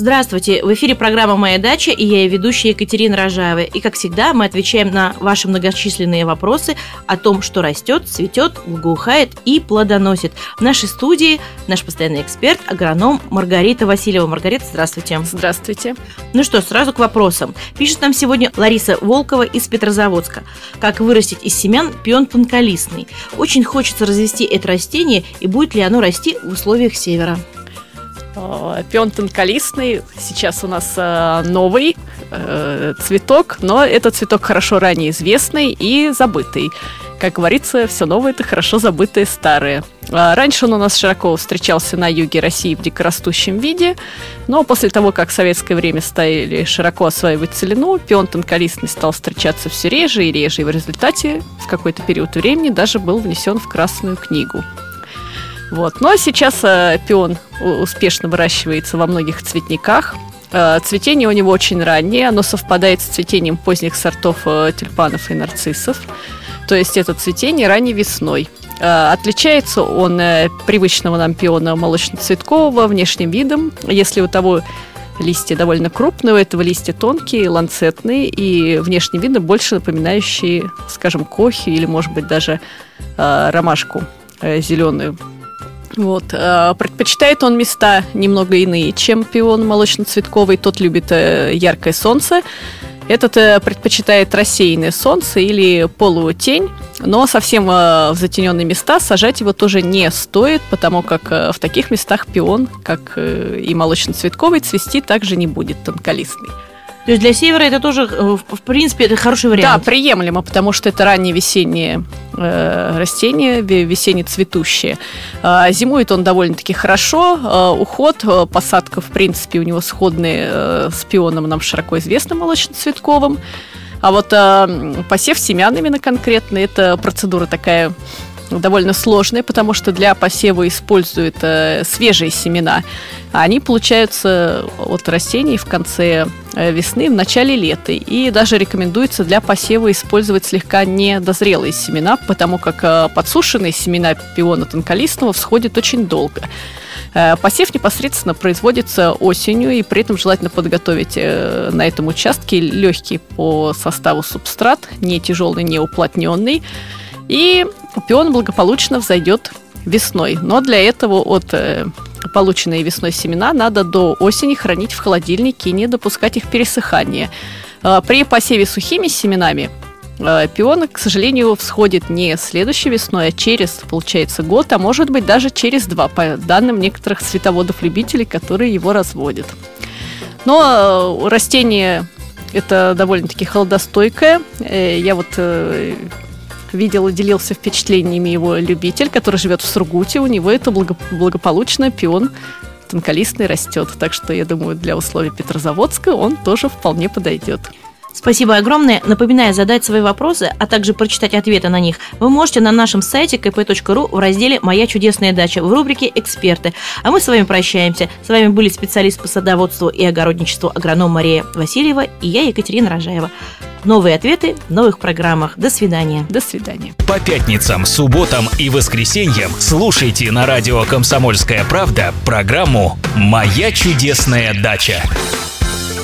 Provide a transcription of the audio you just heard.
Здравствуйте! В эфире программа «Моя дача» и я, ведущая Екатерина Рожаева. И, как всегда, мы отвечаем на ваши многочисленные вопросы о том, что растет, цветет, благоухает и плодоносит. В нашей студии наш постоянный эксперт, агроном Маргарита Васильева. Маргарита, здравствуйте! Здравствуйте! Ну что, сразу к вопросам. Пишет нам сегодня Лариса Волкова из Петрозаводска. Как вырастить из семян пион тонколистный? Очень хочется развести это растение, и будет ли оно расти в условиях севера? Э, Пион тонколистный. Сейчас у нас э, новый э, цветок, но этот цветок хорошо ранее известный и забытый. Как говорится, все новое это хорошо забытое старое. А раньше он у нас широко встречался на юге России в дикорастущем виде, но после того, как в советское время стали широко осваивать целину, пион тонколистный стал встречаться все реже и реже, и в результате в какой-то период времени даже был внесен в Красную книгу. Вот. Но сейчас э, пион успешно выращивается во многих цветниках. Э, цветение у него очень раннее, оно совпадает с цветением поздних сортов э, тюльпанов и нарциссов. То есть это цветение ранней весной. Э, отличается он э, привычного нам пиона молочно-цветкового внешним видом. Если у того листья довольно крупные, у этого листья тонкие, ланцетные и внешним видом больше напоминающие, скажем, кохи или, может быть, даже э, ромашку э, зеленую. Вот. э, Предпочитает он места немного иные, чем пион молочно-цветковый. Тот любит э, яркое солнце. Этот э, предпочитает рассеянное солнце или полутень, но совсем в затененные места сажать его тоже не стоит, потому как в таких местах пион, как и молочно-цветковый, цвести также не будет тонколистный. То есть для севера это тоже, э, в принципе, это хороший Да, вариант. приемлемо, потому что это раннее весеннее э, растение, ве- весенне цветущее. А, зимует он довольно-таки хорошо. а, уход, э, посадка, в принципе, у него сходные с пионом, нам широко известным молочно-цветковым. А вот посев семян именно конкретно, это процедура такая довольно сложная, потому что для посева используют э, свежие семена. Они получаются от растений в конце э, весны, в начале лета. И даже рекомендуется для посева использовать слегка недозрелые семена, потому как э, подсушенные семена пиона тонколистного всходят очень долго. Э, Посев непосредственно производится осенью, и при этом желательно подготовить на этом участке легкий по составу субстрат, не тяжелый, не уплотненный. И пион благополучно взойдет весной. Но для этого от э, полученные весной семена надо до осени хранить в холодильнике и не допускать их пересыхания. Э, При посеве сухими семенами э, пион, к сожалению, всходит не следующей весной, а через, получается, год, а может быть даже через два, по данным некоторых световодов-любителей, которые его разводят. Но э, растение это довольно-таки холодостойкое. Я вот видел и делился впечатлениями его любитель, который живет в Сургуте. У него это благо- благополучно пион тонколистный растет. Так что, я думаю, для условий Петрозаводска он тоже вполне подойдет. Спасибо огромное. Напоминаю, задать свои вопросы, а также прочитать ответы на них вы можете на нашем сайте kp.ru в разделе «Моя чудесная дача» в рубрике «Эксперты». А мы с вами прощаемся. С вами были специалист по садоводству и огородничеству агроном Мария Васильева и я, Екатерина Рожаева. Новые ответы в новых программах. До свидания. До свидания. По пятницам, субботам и воскресеньям слушайте на радио «Комсомольская правда» программу «Моя чудесная дача».